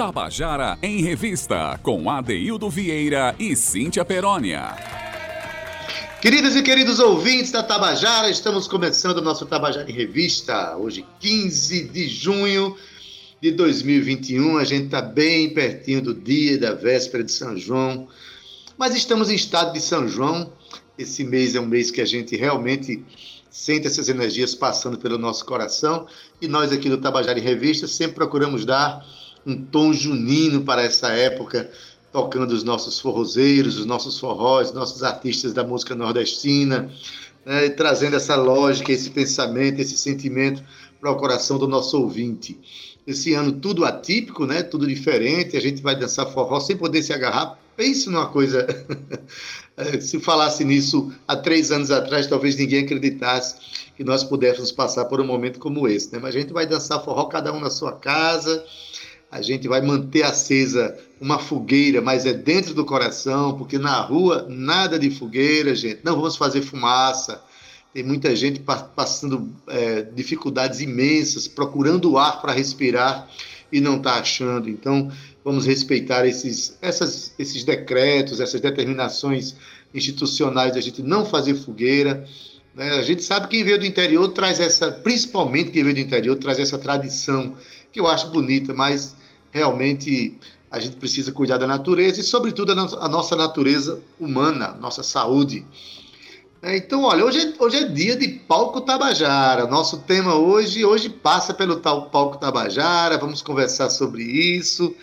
Tabajara em Revista, com Adeildo Vieira e Cíntia Perónia. Queridas e queridos ouvintes da Tabajara, estamos começando o nosso Tabajara em Revista. Hoje, 15 de junho de 2021. A gente está bem pertinho do dia da véspera de São João, mas estamos em estado de São João. Esse mês é um mês que a gente realmente sente essas energias passando pelo nosso coração e nós aqui do Tabajara em Revista sempre procuramos dar um tom junino para essa época, tocando os nossos forrozeiros, os nossos forrós, nossos artistas da música nordestina, né, trazendo essa lógica, esse pensamento, esse sentimento para o coração do nosso ouvinte. Esse ano tudo atípico, né? Tudo diferente. A gente vai dançar forró sem poder se agarrar. Pense numa coisa. se falasse nisso há três anos atrás, talvez ninguém acreditasse que nós pudéssemos passar por um momento como esse, né? Mas a gente vai dançar forró cada um na sua casa. A gente vai manter acesa uma fogueira, mas é dentro do coração, porque na rua nada de fogueira, gente. Não vamos fazer fumaça tem muita gente passando é, dificuldades imensas, procurando ar para respirar e não está achando. Então, vamos respeitar esses, essas, esses decretos, essas determinações institucionais da gente não fazer fogueira. Né? A gente sabe que quem veio do interior traz essa, principalmente quem veio do interior, traz essa tradição, que eu acho bonita, mas realmente a gente precisa cuidar da natureza e, sobretudo, a nossa natureza humana, nossa saúde. É, então, olha, hoje é, hoje é dia de Palco Tabajara. Nosso tema hoje, hoje passa pelo tal Palco Tabajara. Vamos conversar sobre isso.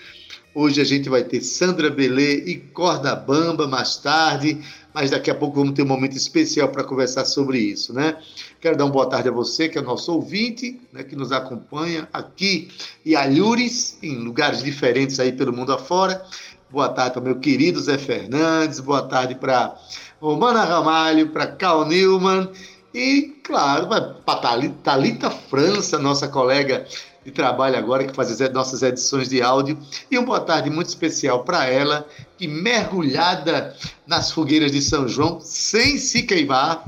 Hoje a gente vai ter Sandra Belê e Corda Bamba mais tarde, mas daqui a pouco vamos ter um momento especial para conversar sobre isso, né? Quero dar uma boa tarde a você, que é nosso ouvinte, né, que nos acompanha aqui e Alhures, em lugares diferentes aí pelo mundo afora. Boa tarde para meu querido Zé Fernandes, boa tarde para Romana Ramalho, para Cal Newman e, claro, para Thalita França, nossa colega de trabalho agora, que faz as nossas edições de áudio. E uma boa tarde muito especial para ela, que mergulhada nas fogueiras de São João, sem se queimar,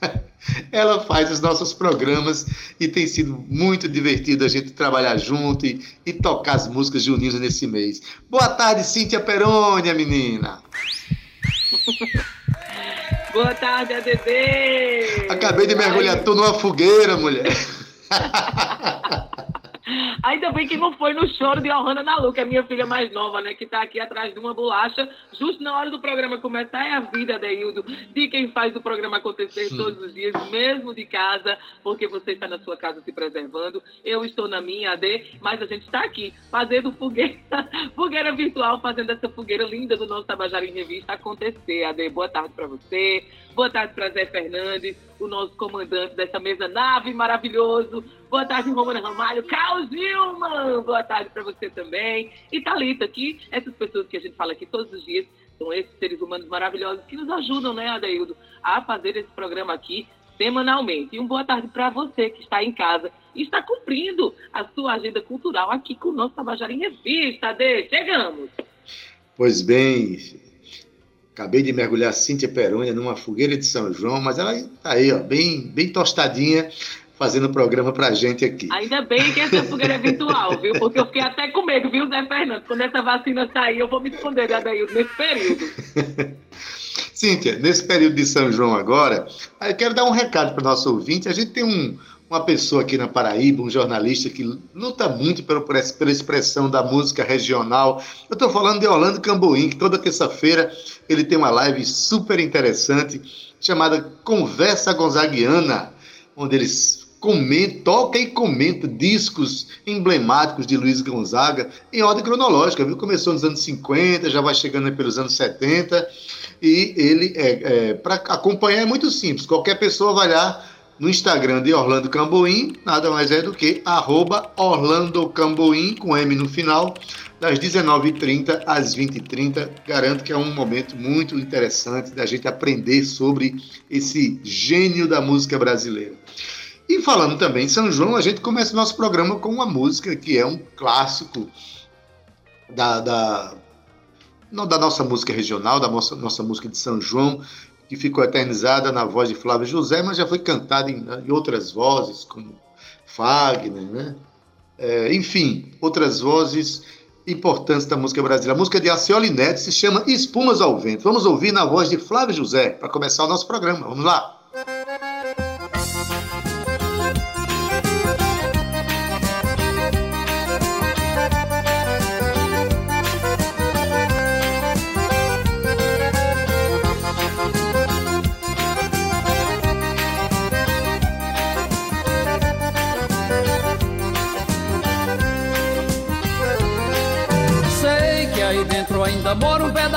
ela faz os nossos programas e tem sido muito divertido a gente trabalhar junto e, e tocar as músicas juninas nesse mês. Boa tarde, Cíntia Perônia, menina! Boa tarde, ADD! Acabei de mergulhar tu numa fogueira, mulher. Ainda bem que não foi no choro de Ohana Nalu, que é minha filha mais nova, né? Que tá aqui atrás de uma bolacha, justo na hora do programa começar. É a vida, Deildo, de quem faz o programa acontecer Sim. todos os dias, mesmo de casa, porque você está na sua casa se preservando. Eu estou na minha, AD, mas a gente está aqui fazendo fogueira, fogueira virtual, fazendo essa fogueira linda do nosso Tabajara em Revista acontecer. AD, boa tarde para você. Boa tarde para Zé Fernandes, o nosso comandante dessa mesa nave maravilhoso. Boa tarde, Romana Ramalho. Carlos Nilman, boa tarde para você também. E Thalita aqui, essas pessoas que a gente fala aqui todos os dias, são esses seres humanos maravilhosos que nos ajudam, né, Adeildo, a fazer esse programa aqui semanalmente. E uma boa tarde para você que está em casa e está cumprindo a sua agenda cultural aqui com o nosso Tabajara em Revista, Ade. Chegamos! Pois bem, Acabei de mergulhar Cíntia Perônia numa fogueira de São João, mas ela está aí, ó, bem, bem tostadinha, fazendo o programa pra gente aqui. Ainda bem que essa fogueira é virtual, viu? Porque eu fiquei até com medo, viu, Zé Fernando? Quando essa vacina sair, eu vou me esconder, Adaildo, nesse período. Cíntia, nesse período de São João agora, eu quero dar um recado para o nosso ouvinte. A gente tem um, uma pessoa aqui na Paraíba, um jornalista que luta muito pela, pela expressão da música regional. Eu estou falando de Orlando Camboim, que toda terça-feira ele tem uma live super interessante chamada Conversa Gonzaguiana, onde eles comenta, toca e comenta discos emblemáticos de Luiz Gonzaga em ordem cronológica, viu? Começou nos anos 50, já vai chegando pelos anos 70, e ele, é, é para acompanhar é muito simples, qualquer pessoa vai lá no Instagram de Orlando Camboim, nada mais é do que arroba Orlando Camboim, com M no final, das 19h30 às 20h30. Garanto que é um momento muito interessante da gente aprender sobre esse gênio da música brasileira. E falando também em São João, a gente começa o nosso programa com uma música que é um clássico da, da, não da nossa música regional, da nossa, nossa música de São João, que ficou eternizada na voz de Flávio José, mas já foi cantada em, em outras vozes, como Fagner, né? É, enfim, outras vozes importantes da música brasileira. A música de Acioli Neto se chama Espumas ao Vento. Vamos ouvir na voz de Flávio José para começar o nosso programa. Vamos lá.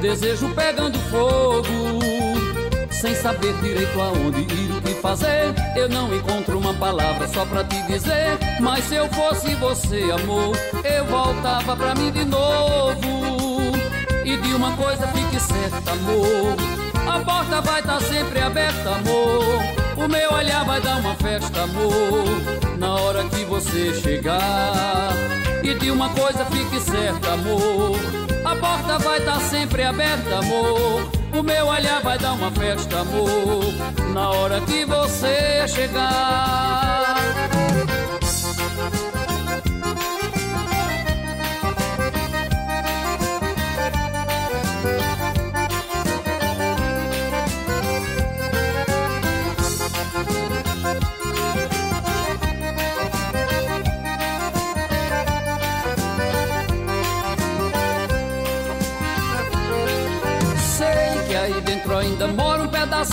desejo pegando fogo. Sem saber direito aonde ir, o que fazer, eu não encontro uma palavra só pra te dizer. Mas se eu fosse você, amor, eu voltava pra mim de novo. E de uma coisa fique certa, amor. A porta vai estar tá sempre aberta, amor. O meu olhar vai dar uma festa, amor. Na hora que você chegar. E de uma coisa fique certa, amor. Porta vai estar tá sempre aberta, amor. O meu olhar vai dar uma festa, amor. Na hora que você chegar.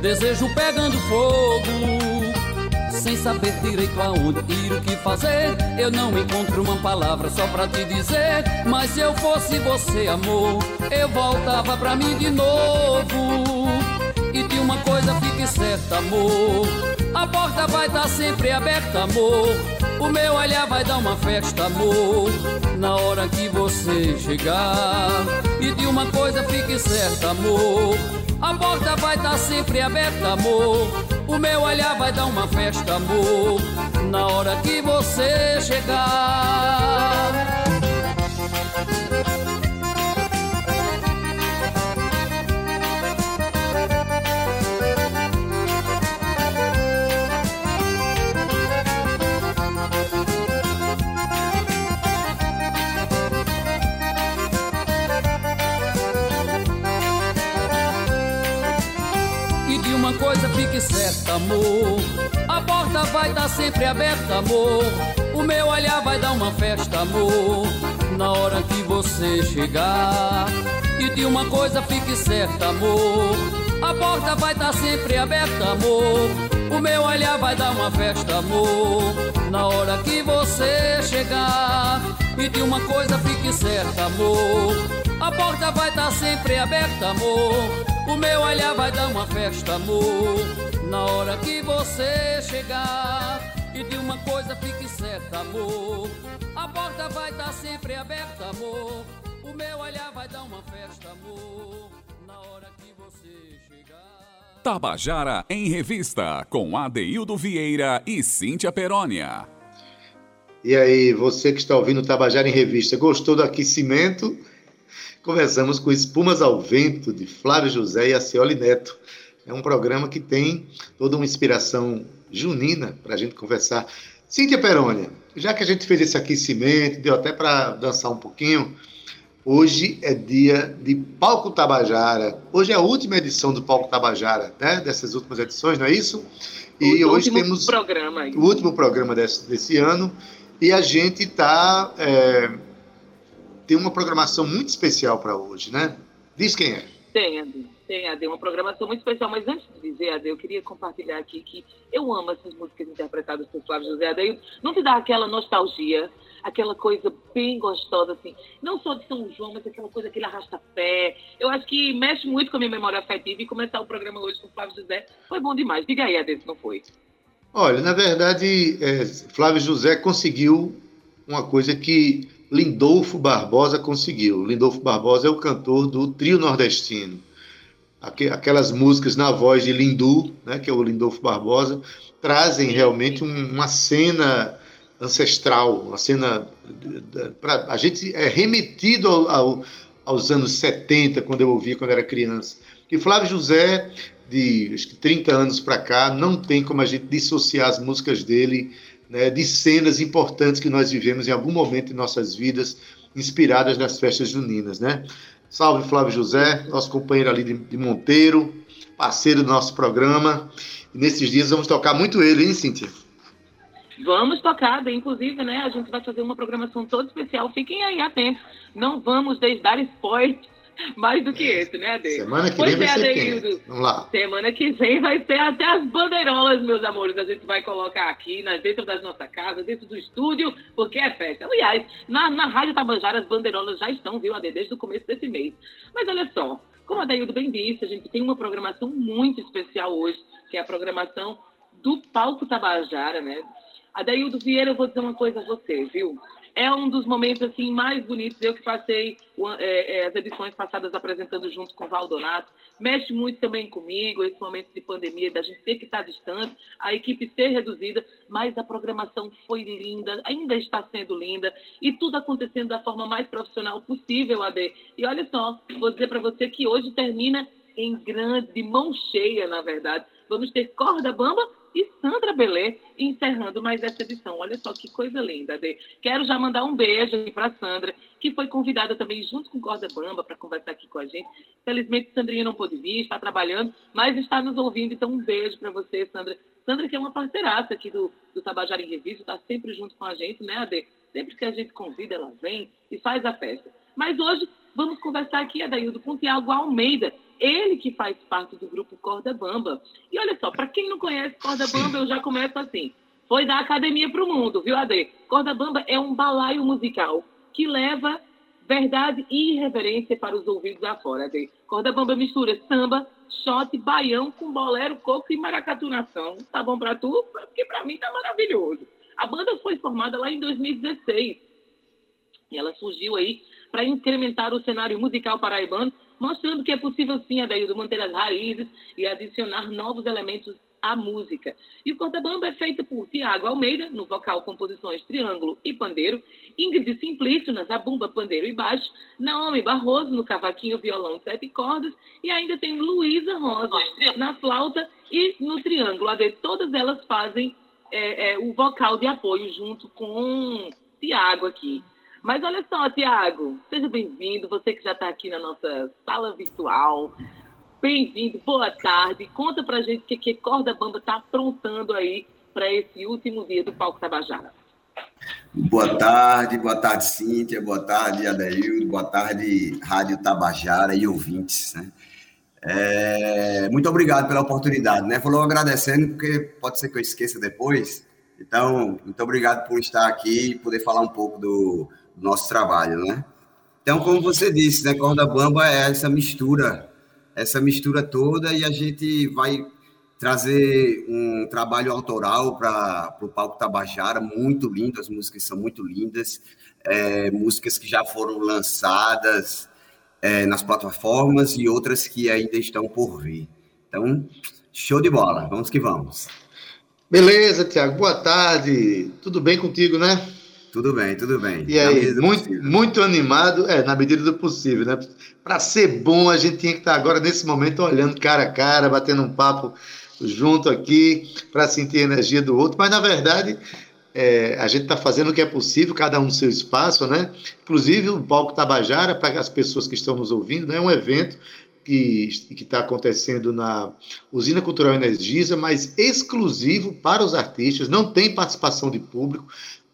desejo pegando fogo. Sem saber direito aonde ir, o que fazer, eu não encontro uma palavra só pra te dizer. Mas se eu fosse você, amor, eu voltava pra mim de novo. E de uma coisa fique certa, amor. A porta vai estar tá sempre aberta, amor. O meu olhar vai dar uma festa, amor. Na hora que você chegar. E de uma coisa fique certa, amor. A porta vai estar tá sempre aberta, amor. O meu olhar vai dar uma festa, amor. Na hora que você chegar. Coisa fique certa, amor. A porta vai estar tá sempre aberta, amor. O meu olhar vai dar uma festa, amor. Na hora que você chegar. E de uma coisa fique certa, amor. A porta vai estar tá sempre aberta, amor. O meu olhar vai dar uma festa, amor. Na hora que você chegar. E de uma coisa fique certa, amor. A porta vai estar tá sempre aberta, amor. O meu olhar vai dar uma festa, amor. Na hora que você chegar. E de uma coisa fique certa, amor. A porta vai estar sempre aberta, amor. O meu olhar vai dar uma festa, amor. Na hora que você chegar. Tabajara em Revista, com Adeildo Vieira e Cíntia Perónia. E aí, você que está ouvindo Tabajara em Revista, gostou do aquecimento? Começamos com Espumas ao Vento, de Flávio José e Acioli Neto. É um programa que tem toda uma inspiração junina para a gente conversar. Cíntia Perônia, já que a gente fez esse aquecimento, deu até para dançar um pouquinho, hoje é dia de Palco Tabajara. Hoje é a última edição do Palco Tabajara, né? Dessas últimas edições, não é isso? E o hoje temos programa o último programa desse, desse ano. E a gente está... É tem uma programação muito especial para hoje, né? Diz quem é. Tem, Ade. Tem, Ade. Uma programação muito especial. Mas antes de dizer, Ade, eu queria compartilhar aqui que eu amo essas músicas interpretadas por Flávio José Ade. Não te dá aquela nostalgia, aquela coisa bem gostosa, assim. Não só de São João, mas aquela coisa, aquele arrasta-pé. Eu acho que mexe muito com a minha memória afetiva e começar o programa hoje com Flávio José foi bom demais. Diga aí, Ade, se não foi. Olha, na verdade, é, Flávio José conseguiu uma coisa que Lindolfo Barbosa conseguiu. Lindolfo Barbosa é o cantor do trio nordestino. Aquelas músicas na voz de Lindu, né, que é o Lindolfo Barbosa, trazem realmente uma cena ancestral, uma cena. Pra, a gente é remetido ao, ao, aos anos 70, quando eu ouvi quando era criança. Que Flávio José, de acho que 30 anos para cá, não tem como a gente dissociar as músicas dele né, de cenas importantes que nós vivemos em algum momento em nossas vidas, inspiradas nas festas juninas, né? Salve Flávio José, nosso companheiro ali de, de Monteiro, parceiro do nosso programa. E nesses dias vamos tocar muito ele, hein, Cíntia? Vamos tocar, inclusive, né? A gente vai fazer uma programação toda especial. Fiquem aí atentos. Não vamos dar spoiler mais do que esse, né, Ade? Semana que pois vem vai é, ser quem? Vamos lá. Semana que vem vai ser até as bandeirolas, meus amores. A gente vai colocar aqui, né, dentro das nossas casas, dentro do estúdio, porque é festa. Aliás, na, na Rádio Tabajara as bandeirolas já estão, viu, Ade, desde o começo desse mês. Mas olha só, como a Daildo bem disse, a gente tem uma programação muito especial hoje, que é a programação do Palco Tabajara, né? Adaildo Vieira, eu vou dizer uma coisa a você, viu? É um dos momentos assim mais bonitos. Eu que passei é, é, as edições passadas apresentando junto com o Valdonato, mexe muito também comigo esse momento de pandemia, da gente ter que estar distante, a equipe ser reduzida, mas a programação foi linda, ainda está sendo linda e tudo acontecendo da forma mais profissional possível, Ade. E olha só, vou dizer para você que hoje termina em grande, de mão cheia, na verdade. Vamos ter corda bamba e Sandra Belê encerrando mais essa edição. Olha só que coisa linda. De... Quero já mandar um beijo para Sandra, que foi convidada também junto com Corda Bamba para conversar aqui com a gente. Felizmente, Sandrinha não pôde vir, está trabalhando, mas está nos ouvindo. Então, um beijo para você, Sandra. Sandra, que é uma parceiraça aqui do, do Tabajara em Revista, está sempre junto com a gente, né, Ade? Sempre que a gente convida, ela vem e faz a festa. Mas hoje vamos conversar aqui, Adaildo, com o Tiago Almeida, ele que faz parte do grupo Corda Bamba. E olha só, para quem não conhece Corda Bamba, eu já começo assim. Foi da academia para o mundo, viu, Ade? Corda Bamba é um balaio musical que leva verdade e irreverência para os ouvidos afora, Ade. Corda Bamba mistura samba, shot, baião com bolero, coco e maracatunação. Tá bom para tu? Porque para mim tá maravilhoso. A banda foi formada lá em 2016. E ela surgiu aí para incrementar o cenário musical paraibano mostrando que é possível sim, Adaildo, manter as raízes e adicionar novos elementos à música. E o Corta-Bamba é feito por Tiago Almeida, no vocal, composições, triângulo e pandeiro, Ingrid Simplício na zabumba, pandeiro e baixo, Naomi Barroso no cavaquinho, violão, sete cordas, e ainda tem Luísa Rosa na flauta e no triângulo. Todas elas fazem é, é, o vocal de apoio junto com Tiago aqui. Mas olha só, Tiago, seja bem-vindo, você que já está aqui na nossa sala virtual. Bem-vindo, boa tarde. Conta pra gente o que, que Corda Bamba está aprontando aí para esse último dia do Palco Tabajara. Boa tarde, boa tarde, Cíntia, boa tarde, Adeildo, boa tarde, Rádio Tabajara e ouvintes. Né? É, muito obrigado pela oportunidade, né? Falou agradecendo, porque pode ser que eu esqueça depois. Então, muito obrigado por estar aqui e poder falar um pouco do, nosso trabalho, né? Então, como você disse, né, corda bamba é essa mistura, essa mistura toda e a gente vai trazer um trabalho autoral para o palco Tabajara, muito lindo, as músicas são muito lindas, é, músicas que já foram lançadas é, nas plataformas e outras que ainda estão por vir. Então, show de bola, vamos que vamos. Beleza, Tiago, boa tarde, tudo bem contigo, né? Tudo bem, tudo bem. E aí, muito, muito animado, é, na medida do possível, né? Para ser bom, a gente tinha que estar agora, nesse momento, olhando cara a cara, batendo um papo junto aqui, para sentir a energia do outro, mas, na verdade, é, a gente está fazendo o que é possível, cada um no seu espaço, né? Inclusive, o Palco Tabajara, para as pessoas que estão nos ouvindo, né? é um evento que está acontecendo na Usina Cultural Energisa, mas exclusivo para os artistas, não tem participação de público,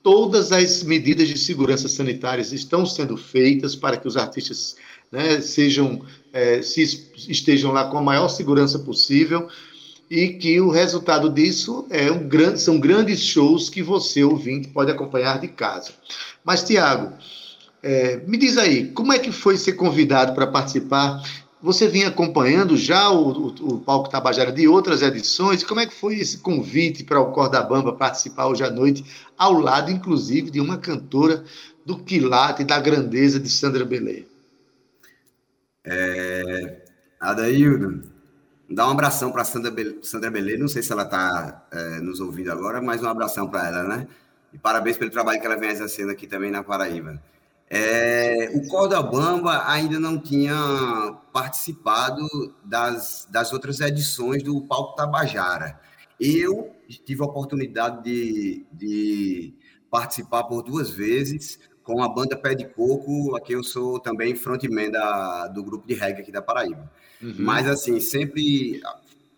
todas as medidas de segurança sanitárias estão sendo feitas para que os artistas né, sejam, é, se estejam lá com a maior segurança possível e que o resultado disso é um grande, são grandes shows que você, ouvinte, pode acompanhar de casa. Mas, Tiago, é, me diz aí, como é que foi ser convidado para participar? Você vinha acompanhando já o, o, o, Palco Tabajara de outras edições? Como é que foi esse convite para o Corda Bamba participar hoje à noite, ao lado, inclusive, de uma cantora do quilate, da grandeza de Sandra Belê? É, Adaildo, dá um abração para Sandra, Sandra Belê. Não sei se ela está é, nos ouvindo agora, mas um abração para ela, né? E parabéns pelo trabalho que ela vem exercendo aqui também na Paraíba. É, o Corda Bamba ainda não tinha participado das, das outras edições do Palco Tabajara. Eu tive a oportunidade de, de participar por duas vezes com a banda Pé de Coco, aqui eu sou também frontman da, do grupo de reggae aqui da Paraíba. Uhum. Mas, assim, sempre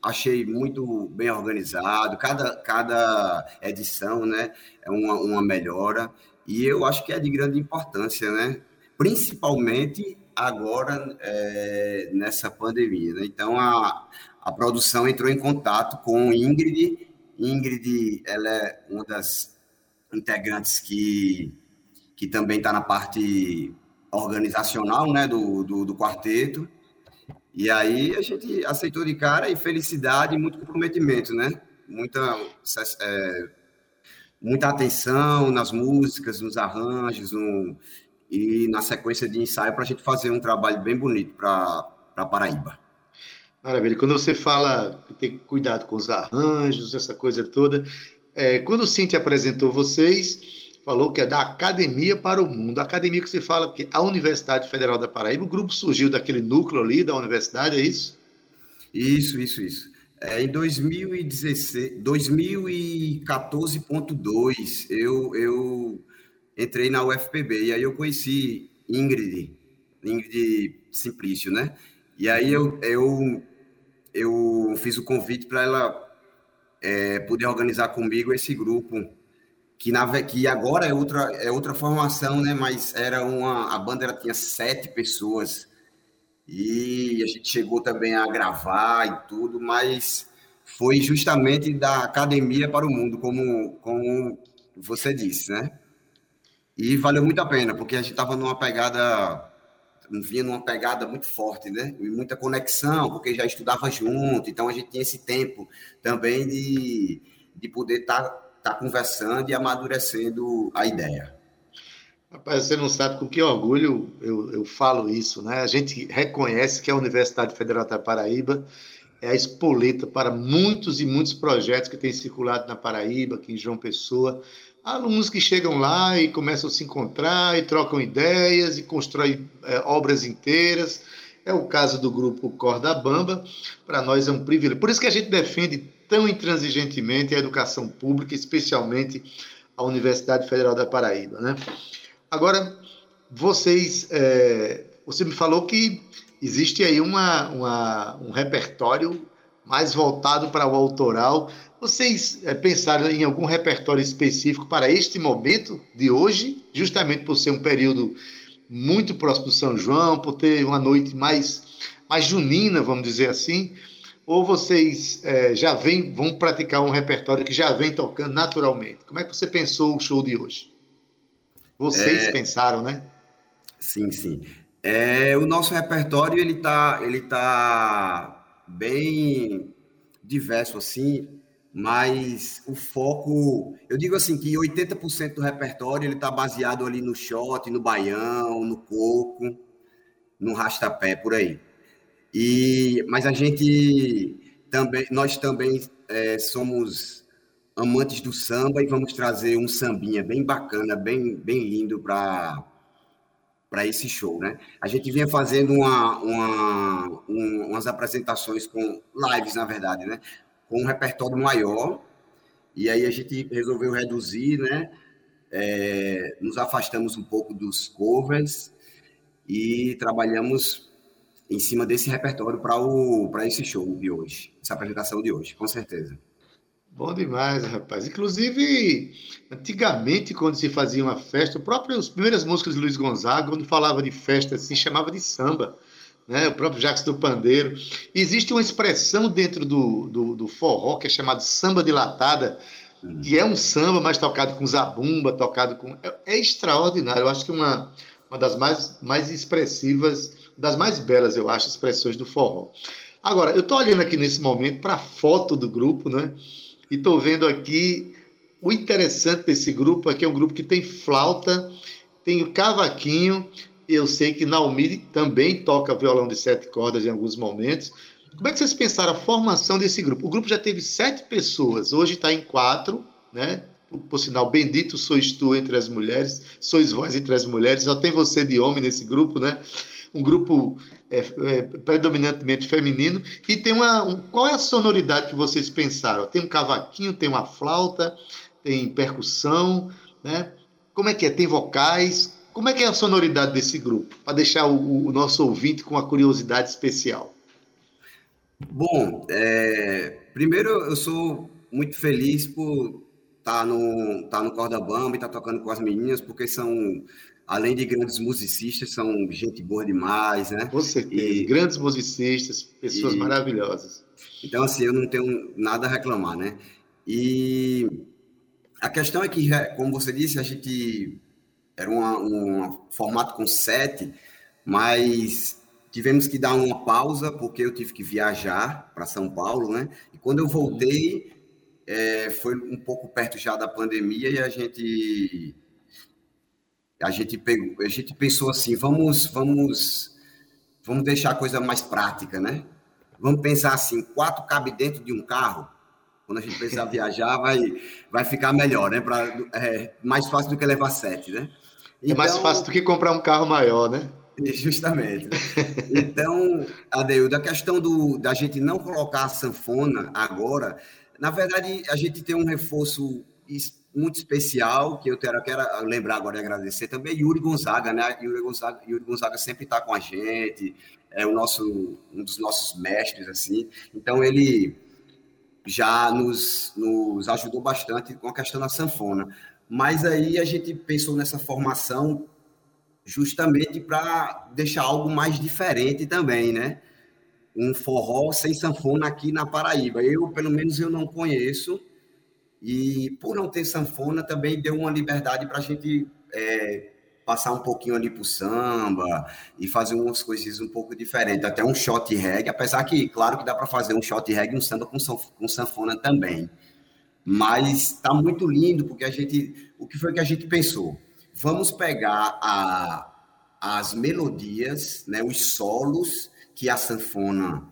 achei muito bem organizado, cada, cada edição né, é uma, uma melhora, e eu acho que é de grande importância, né? principalmente agora é, nessa pandemia. Né? Então, a, a produção entrou em contato com Ingrid. Ingrid, ela é uma das integrantes que que também está na parte organizacional né, do, do, do, quarteto. E aí a gente aceitou de cara e felicidade e muito comprometimento, né? Muita, é, muita atenção nas músicas, nos arranjos no, e na sequência de ensaio para a gente fazer um trabalho bem bonito para Paraíba. Maravilha. Quando você fala que tem cuidado com os arranjos, essa coisa toda, é, quando o Cintia apresentou vocês, falou que é da academia para o mundo. A academia que se fala que a Universidade Federal da Paraíba, o grupo surgiu daquele núcleo ali da universidade, é isso? Isso, isso, isso. É, em 2016, 2014.2, eu, eu entrei na UFPB e aí eu conheci Ingrid, Ingrid Simplício, né? E aí eu, eu, eu fiz o convite para ela é, poder organizar comigo esse grupo que, na, que agora é outra, é outra formação, né? Mas era uma. A banda tinha sete pessoas. E a gente chegou também a gravar e tudo, mas foi justamente da academia para o mundo, como, como você disse, né? E valeu muito a pena, porque a gente estava numa pegada, vinha numa pegada muito forte, né? E muita conexão, porque já estudava junto, então a gente tinha esse tempo também de, de poder estar tá está conversando e amadurecendo a ideia. Rapaz, você não sabe com que orgulho eu, eu falo isso, né? A gente reconhece que a Universidade Federal da Paraíba é a espoleta para muitos e muitos projetos que têm circulado na Paraíba, aqui em João Pessoa. Alunos que chegam lá e começam a se encontrar e trocam ideias e constroem é, obras inteiras. É o caso do grupo Corda Bamba. Para nós é um privilégio. Por isso que a gente defende tão intransigentemente a educação pública, especialmente a Universidade Federal da Paraíba. Né? Agora, vocês, é, você me falou que existe aí uma, uma, um repertório mais voltado para o autoral. Vocês é, pensaram em algum repertório específico para este momento de hoje, justamente por ser um período muito próximo do São João, por ter uma noite mais, mais junina, vamos dizer assim? ou vocês é, já vem, vão praticar um repertório que já vem tocando naturalmente? Como é que você pensou o show de hoje? Vocês é... pensaram, né? Sim, sim. É, o nosso repertório ele tá, ele tá bem diverso assim, mas o foco, eu digo assim que 80% do repertório ele tá baseado ali no shot, no baião, no coco, no rastapé por aí. E, mas a gente também, nós também é, somos amantes do samba e vamos trazer um sambinha bem bacana, bem, bem lindo para para esse show, né? A gente vinha fazendo uma, uma, um, umas apresentações com lives, na verdade, né? Com um repertório maior e aí a gente resolveu reduzir, né? É, nos afastamos um pouco dos covers e trabalhamos em cima desse repertório para esse show de hoje, essa apresentação de hoje, com certeza. Bom demais, rapaz. Inclusive, antigamente, quando se fazia uma festa, próprio, as primeiras músicas de Luiz Gonzaga, quando falava de festa, se chamava de samba. Né? O próprio Jacques do Pandeiro. Existe uma expressão dentro do, do, do forró que é chamado samba dilatada, uhum. que é um samba, mas tocado com zabumba, tocado com. É, é extraordinário. Eu acho que uma, uma das mais, mais expressivas, das mais belas, eu acho, expressões do forró. Agora, eu estou olhando aqui nesse momento para a foto do grupo, né? E estou vendo aqui o interessante desse grupo que é um grupo que tem flauta, tem o cavaquinho. Eu sei que Naomi também toca violão de sete cordas em alguns momentos. Como é que vocês pensaram a formação desse grupo? O grupo já teve sete pessoas, hoje está em quatro, né? Por, por, sinal, bendito sois tu entre as mulheres, sois vós entre as mulheres, só tem você de homem nesse grupo, né? Um grupo é, é, predominantemente feminino, e tem uma. Um, qual é a sonoridade que vocês pensaram? Tem um cavaquinho, tem uma flauta, tem percussão, né? Como é que é? Tem vocais? Como é que é a sonoridade desse grupo? Para deixar o, o, nosso ouvinte com uma curiosidade especial. Bom, é, primeiro eu sou muito feliz por estar tá no, tá no Corda Bamba e estar tá tocando com as meninas, porque são além de grandes musicistas, são gente boa demais, né? Com certeza, e, grandes musicistas, pessoas e, maravilhosas. Então, assim, eu não tenho nada a reclamar, né? E a questão é que, como você disse, a gente era uma, um formato com sete, mas tivemos que dar uma pausa porque eu tive que viajar para São Paulo, né? E quando eu voltei, é, foi um pouco perto já da pandemia e a gente a gente pegou, a gente pensou assim, vamos, vamos, vamos deixar a coisa mais prática, né? Vamos pensar assim, quatro cabe dentro de um carro. Quando a gente precisar viajar, vai, vai ficar melhor, né? Pra, é, mais fácil do que levar sete, né? Então, é mais então fácil do que comprar um carro maior, né? Justamente. Então, Adeildo, a questão do, da gente não colocar a sanfona agora, na verdade, a gente tem um reforço muito especial, que eu quero, quero lembrar agora e agradecer também, Yuri Gonzaga, né? Yuri Gonzaga, Yuri Gonzaga sempre está com a gente, é o nosso, um dos nossos mestres, assim. Então, ele já nos, nos ajudou bastante com a questão da sanfona. Mas aí a gente pensou nessa formação justamente para deixar algo mais diferente também, né? Um forró sem sanfona aqui na Paraíba. Eu, pelo menos, eu não conheço. E por não ter sanfona, também deu uma liberdade para a gente é, passar um pouquinho ali para o samba e fazer umas coisas um pouco diferentes. Até um shot reggae, apesar que, claro que dá para fazer um shot reggae e um samba com, com sanfona também. Mas está muito lindo, porque a gente. O que foi que a gente pensou? Vamos pegar a, as melodias, né, os solos que a sanfona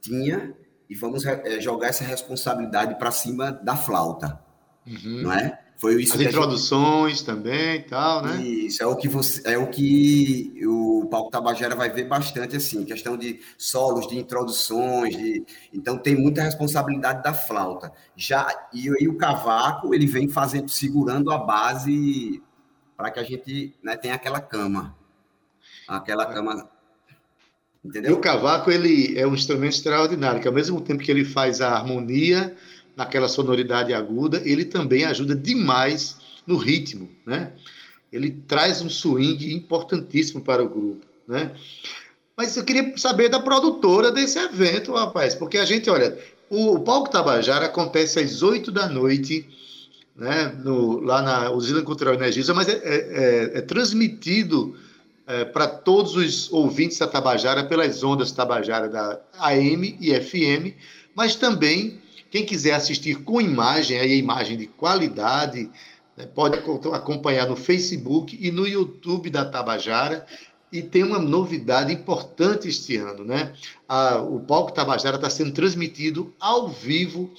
tinha e vamos é, jogar essa responsabilidade para cima da flauta, uhum. não é? Foi isso As introduções gente... também e tal, né? Isso, é o que você é o que o Paulo Tabajara vai ver bastante assim, questão de solos, de introduções, de... então tem muita responsabilidade da flauta. Já e, e o cavaco, ele vem fazendo segurando a base para que a gente, né, tenha aquela cama. Aquela cama Entendeu? E o cavaco ele é um instrumento extraordinário, que ao mesmo tempo que ele faz a harmonia naquela sonoridade aguda, ele também ajuda demais no ritmo, né? Ele traz um swing importantíssimo para o grupo, né? Mas eu queria saber da produtora desse evento, rapaz, porque a gente, olha, o, o Palco Tabajara acontece às 8 da noite, né, no, lá na Usina Cultural Energisa, mas é, é, é, é transmitido é, para todos os ouvintes da Tabajara pelas ondas Tabajara da AM e FM, mas também quem quiser assistir com imagem, aí imagem de qualidade, né, pode acompanhar no Facebook e no YouTube da Tabajara. E tem uma novidade importante este ano, né? A, o Palco Tabajara está sendo transmitido ao vivo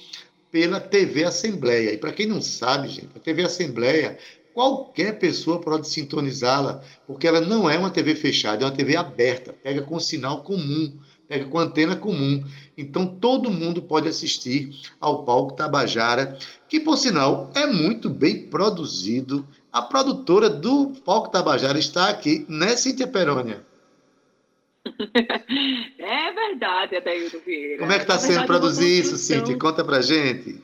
pela TV Assembleia. E para quem não sabe, gente, a TV Assembleia qualquer pessoa pode sintonizá-la, porque ela não é uma TV fechada, é uma TV aberta, pega com sinal comum, pega com antena comum. Então todo mundo pode assistir ao palco Tabajara, que por sinal é muito bem produzido. A produtora do palco Tabajara está aqui, né, Cíntia Perônia? É verdade, Adaildo Vieira. Como é que está sendo produzir isso, Cíntia? Conta pra gente.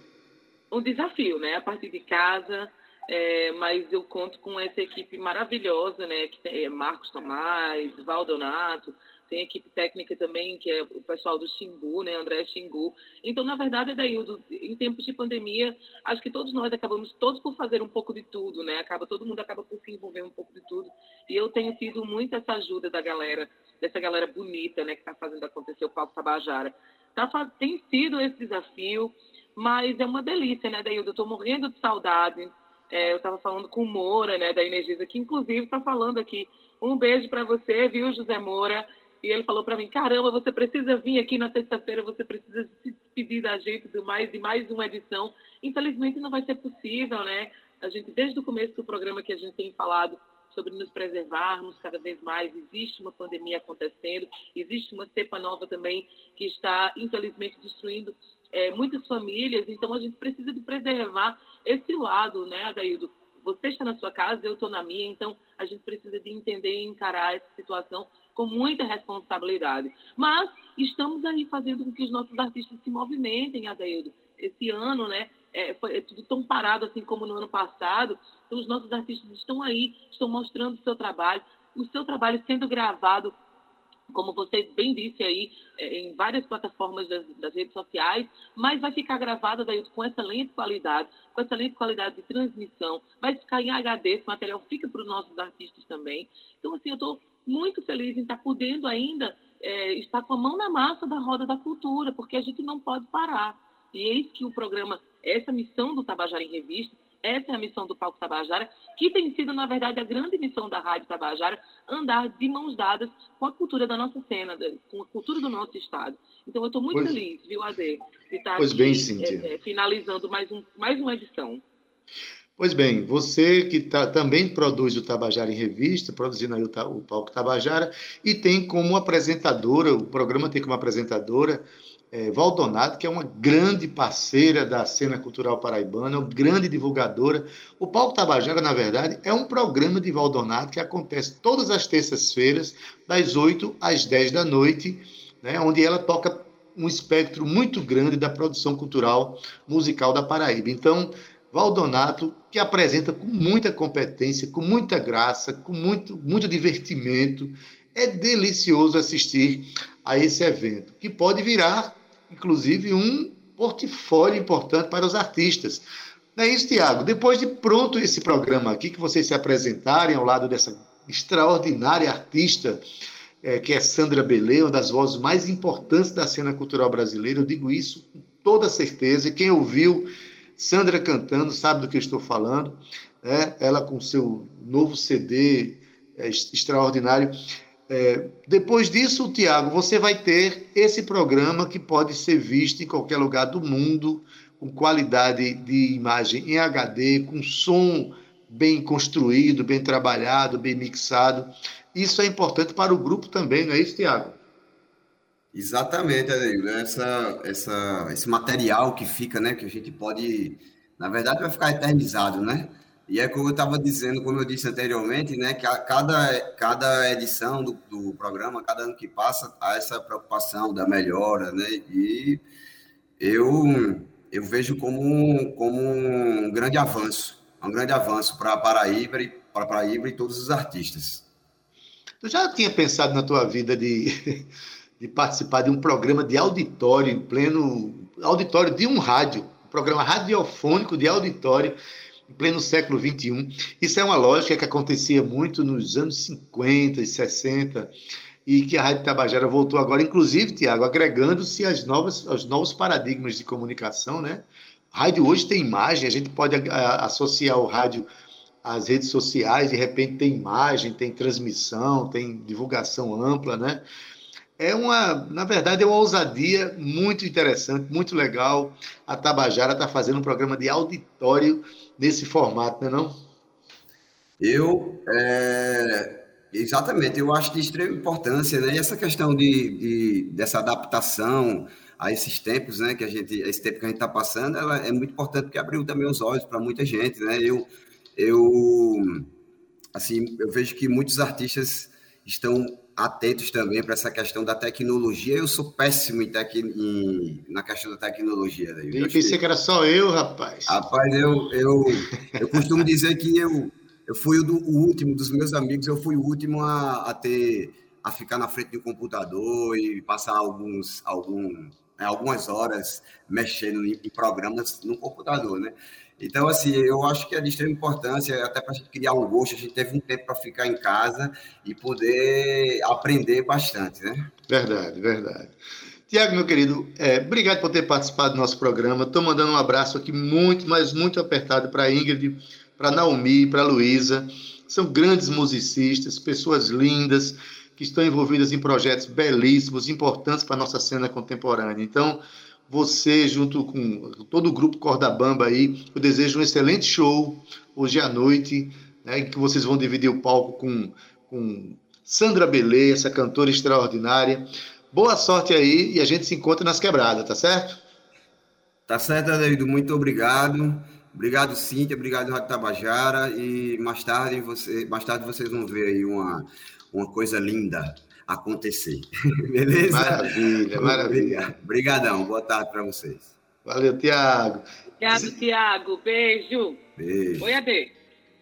um desafio, né? A partir de casa, é, mas eu conto com essa equipe maravilhosa, né? Que tem Marcos Tomás, Valdonato, tem equipe técnica também, que é o pessoal do Xingu, né, André Xingu. Então, na verdade, Daildo, em tempos de pandemia, acho que todos nós acabamos todos por fazer um pouco de tudo, né? Acaba todo mundo acaba por se envolver um pouco de tudo. E eu tenho tido muito essa ajuda da galera, dessa galera bonita, né, que está fazendo acontecer o Palco Tabajara. Tá, tem sido esse desafio, mas é uma delícia, né, Daildo? Eu estou morrendo de saudade. É, eu estava falando com o Moura, né, da Energisa, que inclusive está falando aqui. Um beijo para você, viu, José Moura? E ele falou para mim: caramba, você precisa vir aqui na sexta-feira, você precisa se despedir da gente do mais de mais uma edição. Infelizmente não vai ser possível, né? A gente, desde o começo do programa que a gente tem falado sobre nos preservarmos cada vez mais, existe uma pandemia acontecendo, existe uma cepa nova também que está, infelizmente, destruindo é, muitas famílias, então a gente precisa de preservar esse lado, né, Adaildo? Você está na sua casa, eu estou na minha, então a gente precisa de entender e encarar essa situação com muita responsabilidade. Mas estamos aí fazendo com que os nossos artistas se movimentem, Adeildo. Esse ano, né, é, foi, é tudo tão parado assim como no ano passado. Então, os nossos artistas estão aí, estão mostrando o seu trabalho, o seu trabalho sendo gravado, como você bem disse aí, é, em várias plataformas das, das, redes sociais, mas vai ficar gravado daí com excelente qualidade, com excelente qualidade de transmissão, vai ficar em HD, esse material fica para os nossos artistas também. Então, assim, eu estou muito feliz em estar podendo ainda é, estar com a mão na massa da roda da cultura, porque a gente não pode parar. E eis que o programa, essa missão do Tabajara em Revista, essa é a missão do Palco Tabajara, que tem sido, na verdade, a grande missão da Rádio Tabajara, andar de mãos dadas com a cultura da nossa cena, com a cultura do nosso estado. Então, eu estou muito pois, feliz, viu, Ade, de estar pois aqui, bem, Cíntia. É, é, finalizando mais, um, mais uma edição. Pois bem, você que tá, também produz o Tabajara em Revista, produzindo aí o, o Palco Tabajara, e tem como apresentadora, o programa tem como apresentadora é, Valdonato, que é uma grande parceira da cena cultural paraibana, uma grande divulgadora. O Palco Tabajara, na verdade, é um programa de Valdonato que acontece todas as terças-feiras, das 8 às 10 da noite, né, onde ela toca um espectro muito grande da produção cultural musical da Paraíba. Então, Valdonato, que apresenta com muita competência, com muita graça, com muito, muito divertimento. É delicioso assistir a esse evento, que pode virar, inclusive, um portfólio importante para os artistas. Não é isso, Tiago? Depois de pronto esse programa aqui, que vocês se apresentarem ao lado dessa extraordinária artista, é, que é Sandra Belê, uma das vozes mais importantes da cena cultural brasileira, eu digo isso com toda certeza, e quem ouviu Sandra cantando, sabe do que estou falando, né? ela com seu novo CD é, extraordinário. É, depois disso, Tiago, você vai ter esse programa que pode ser visto em qualquer lugar do mundo, com qualidade de imagem em HD, com som bem construído, bem trabalhado, bem mixado. Isso é importante para o grupo também, não é isso, Tiago? Exatamente, Adeildo. Essa, essa, esse material que fica, né, que a gente pode, na verdade, vai ficar eternizado, né? E é como eu estava dizendo, como eu disse anteriormente, né, que a, cada, cada edição do, do programa, cada ano que passa, há essa preocupação da melhora, né? E eu, eu vejo como um, como um grande avanço, um grande avanço para Paraíba, para Paraíba e todos os artistas. Tu já tinha pensado na tua vida de de participar de um programa de auditório em pleno auditório de um rádio, um programa radiofônico de auditório em pleno século XXI. Isso é uma lógica que acontecia muito nos anos 50 e 60 e que a Rádio Tabajara voltou agora, inclusive, Tiago, agregando-se às novas, aos novos paradigmas de comunicação, né? A rádio hoje tem imagem, a gente pode associar o rádio às redes sociais, de repente tem imagem, tem transmissão, tem divulgação ampla, né? É uma, na verdade, é uma ousadia muito interessante, muito legal. A Tabajara está fazendo um programa de auditório nesse formato, não é não? Eu, é, exatamente, eu acho de extrema importância, né? E essa questão de, de, dessa adaptação a esses tempos, né? Que a gente, esse tempo que a gente está passando, ela é muito importante porque abriu também os olhos para muita gente, né? Eu, eu, assim, eu vejo que muitos artistas estão atentos também para essa questão da tecnologia. Eu sou péssimo em tec... em... na questão da tecnologia. Daí. Eu pensei que... era só eu, rapaz. Rapaz, eu, eu, eu costumo dizer que eu, eu fui o, do, o último dos meus amigos, eu fui o último a, a ter a ficar na frente do computador e passar alguns, algum, né, algumas horas mexendo em, em programas no computador, né? Então, assim, eu acho que é de extrema importância, até para a gente criar um gosto, a gente teve um tempo para ficar em casa e poder aprender bastante, né? Verdade, verdade. Tiago, meu querido, é, obrigado por ter participado do nosso programa. Estou mandando um abraço aqui muito, mas muito apertado para Ingrid, para Naomi, para Luísa. São grandes musicistas, pessoas lindas, que estão envolvidas em projetos belíssimos, importantes para a nossa cena contemporânea. Então, você, junto com todo o grupo Corda Bamba aí, eu desejo um excelente show hoje à noite, né, que vocês vão dividir o palco com, com Sandra Belê, essa cantora extraordinária. Boa sorte aí e a gente se encontra nas quebradas, tá certo? Tá certo, Adelio. Muito obrigado. Obrigado, Cíntia. Obrigado, Rádio Tabajara. E mais tarde, você, mais tarde vocês vão ver aí uma, uma coisa linda acontecer. Beleza? Maravilha, maravilha. Obrigadão, boa tarde para vocês. Valeu, Tiago. Obrigado, Tiago. Beijo. Beijo. Oi, Ade.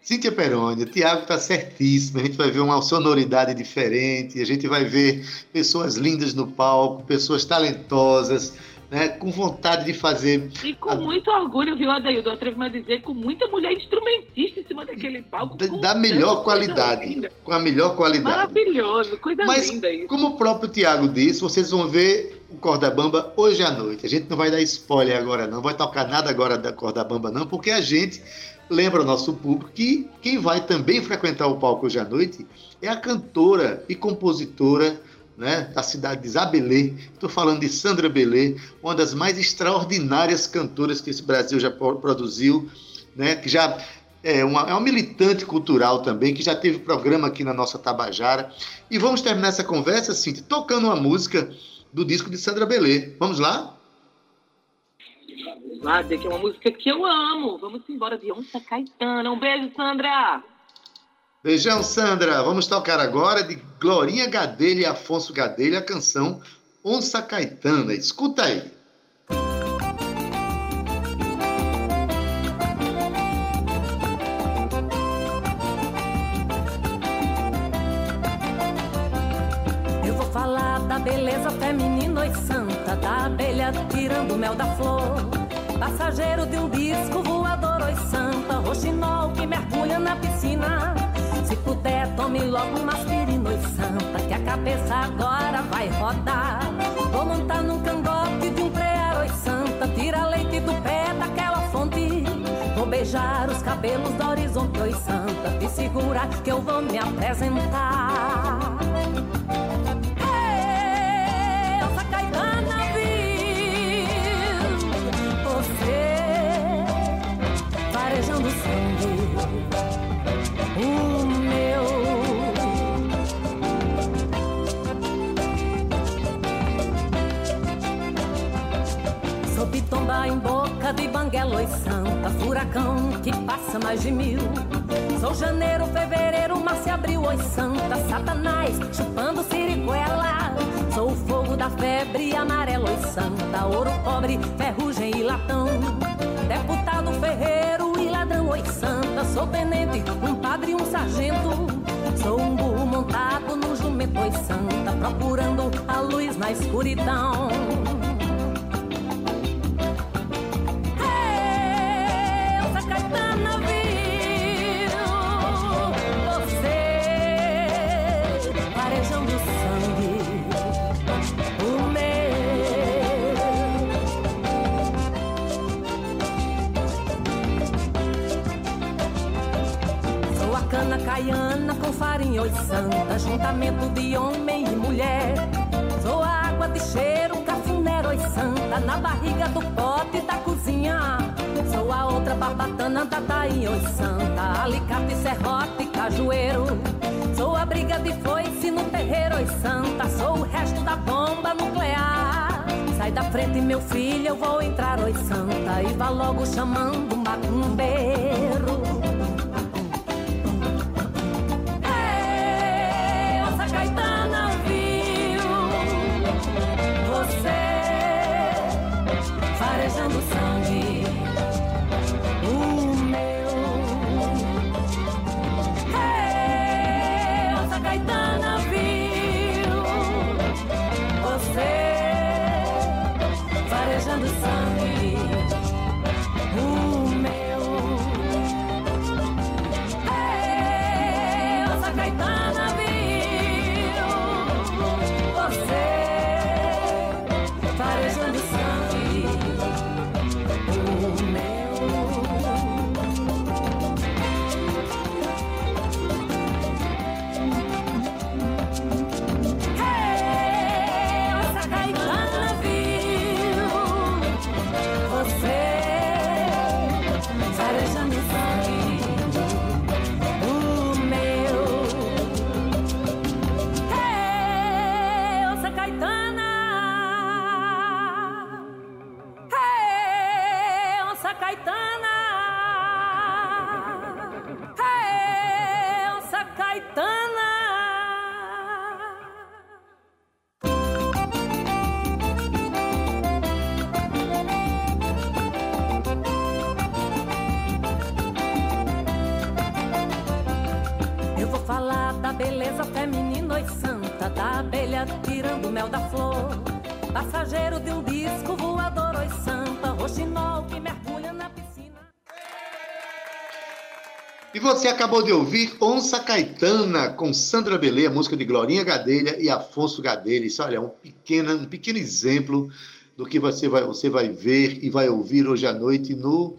Cíntia Peroni, o Tiago está certíssimo. A gente vai ver uma sonoridade diferente, a gente vai ver pessoas lindas no palco, pessoas talentosas né, com vontade de fazer. E com a... muito orgulho, viu, Adaildo? Atrevo-me a dizer, com muita mulher instrumentista em cima daquele palco. Da, da melhor qualidade. Com a melhor qualidade. Maravilhoso, coisa Mas, linda isso. Como o próprio Tiago disse, vocês vão ver o Corda Bamba hoje à noite. A gente não vai dar spoiler agora, não, vai tocar nada agora da Corda Bamba, não, porque a gente lembra ao nosso público que quem vai também frequentar o palco hoje à noite é a cantora e compositora né, da cidade de Isabelê. Estou falando de Sandra Belê, uma das mais extraordinárias cantoras que esse Brasil já produziu, né, que já é uma, é uma militante cultural também, que já teve programa aqui na nossa Tabajara. E vamos terminar essa conversa, assim, tocando uma música do disco de Sandra Belê. Vamos lá? Lá, que é uma música que eu amo. Vamos embora de Onça Caetana. Um beijo, Sandra! Beijão, Sandra. Vamos tocar agora de Glorinha Gadelha e Afonso Gadelha a canção Onça Caetana. Escuta aí. Eu vou falar da beleza feminina e santa, da abelha tirando mel da flor. Passageiro de um disco voador, oi santa, roxinol que mergulha na piscina se puder, tome logo uma aspirina e santa, que a cabeça agora vai rodar. Vou montar num cangote de um prearo e santa, tira leite do pé daquela fonte. Vou beijar os cabelos do horizonte, oi santa, te segura que eu vou me apresentar. Em boca de banguela e santa Furacão que passa mais de mil. Sou janeiro, fevereiro, março e abril Oi santa, satanás chupando siriguela Sou o fogo da febre amarelo Oi santa, ouro, pobre, ferrugem e latão. Deputado, ferreiro e ladrão Oi santa, sou tenente, um padre e um sargento. Sou um burro montado no jumento Oi santa, procurando a luz na escuridão oi santa, juntamento de homem e mulher. Sou água de cheiro, cafuné, oi santa, na barriga do pote da cozinha. Sou a outra barbatana oi santa, alicate, serrote, cajueiro. Sou a briga de foice no terreiro, oi santa, sou o resto da bomba nuclear. Sai da frente, meu filho, eu vou entrar, oi santa, e vá logo chamando um macumbeiro. Da abelha tirando mel da flor. Passageiro de um disco voador, oi santa, roxinol que mergulha na piscina. E você acabou de ouvir Onça Caetana com Sandra Belê, a música de Glorinha Gadelha e Afonso Gadelha. Isso, olha, é um pequeno, um pequeno exemplo do que você vai, você vai ver e vai ouvir hoje à noite no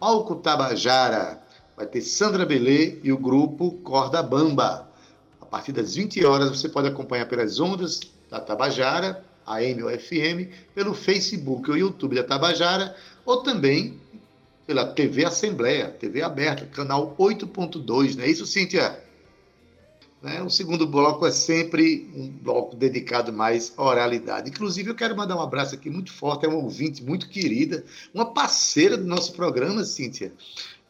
Palco Tabajara. Vai ter Sandra Belê e o grupo Corda Bamba. Partir das 20 horas você pode acompanhar pelas ondas da Tabajara, AM ou FM, pelo Facebook ou YouTube da Tabajara, ou também pela TV Assembleia, TV aberta, canal 8.2, não é isso, Cíntia? Né? O segundo bloco é sempre um bloco dedicado mais à oralidade. Inclusive, eu quero mandar um abraço aqui muito forte, é uma ouvinte muito querida, uma parceira do nosso programa, Cíntia,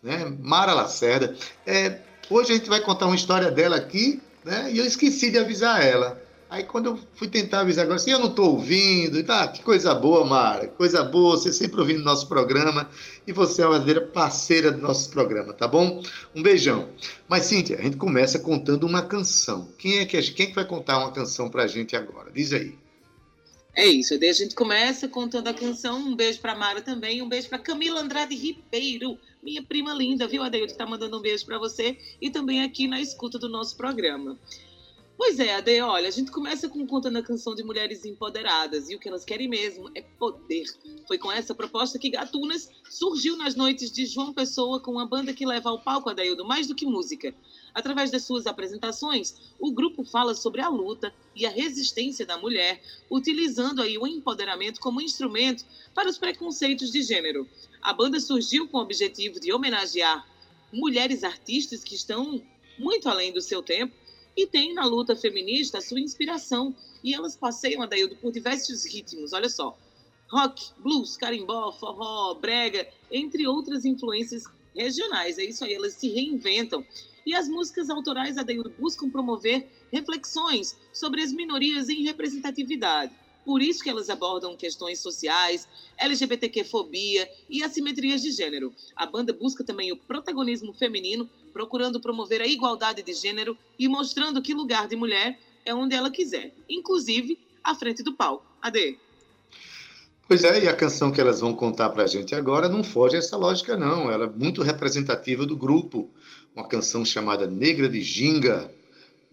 né? Mara Lacerda. É, hoje a gente vai contar uma história dela aqui, né? e eu esqueci de avisar ela. Aí quando eu fui tentar avisar agora, assim, eu não estou ouvindo, tá, que coisa boa, Mara, coisa boa, você sempre ouvindo nosso programa e você é uma verdadeira parceira do nosso programa, tá bom? Um beijão. Mas, Cíntia, a gente começa contando uma canção. Quem é que, quem é que vai contar uma canção pra gente agora? Diz aí. É isso, daí a gente começa contando a canção. Um beijo para Mara também, um beijo para Camila Andrade Ribeiro, minha prima linda, viu, Adeildo? Tá mandando um beijo para você e também aqui na escuta do nosso programa. Pois é, Ade, olha, a gente começa com contando a canção de mulheres empoderadas e o que elas querem mesmo é poder. Foi com essa proposta que Gatunas surgiu nas noites de João Pessoa com uma banda que leva ao palco, Adaildo, mais do que música. Através das suas apresentações, o grupo fala sobre a luta e a resistência da mulher, utilizando aí o empoderamento como instrumento para os preconceitos de gênero. A banda surgiu com o objetivo de homenagear mulheres artistas que estão muito além do seu tempo e tem na luta feminista a sua inspiração. E elas passeiam, Adaildo, por diversos ritmos, olha só. Rock, blues, carimbó, forró, brega, entre outras influências regionais. É isso aí, elas se reinventam. E as músicas autorais, Adaildo, buscam promover reflexões sobre as minorias em representatividade. Por isso que elas abordam questões sociais, LGBTQ-fobia e assimetrias de gênero. A banda busca também o protagonismo feminino procurando promover a igualdade de gênero e mostrando que lugar de mulher é onde ela quiser, inclusive à frente do palco. Ade. Pois é, e a canção que elas vão contar para a gente agora não foge a essa lógica, não. Ela é muito representativa do grupo. Uma canção chamada Negra de Ginga.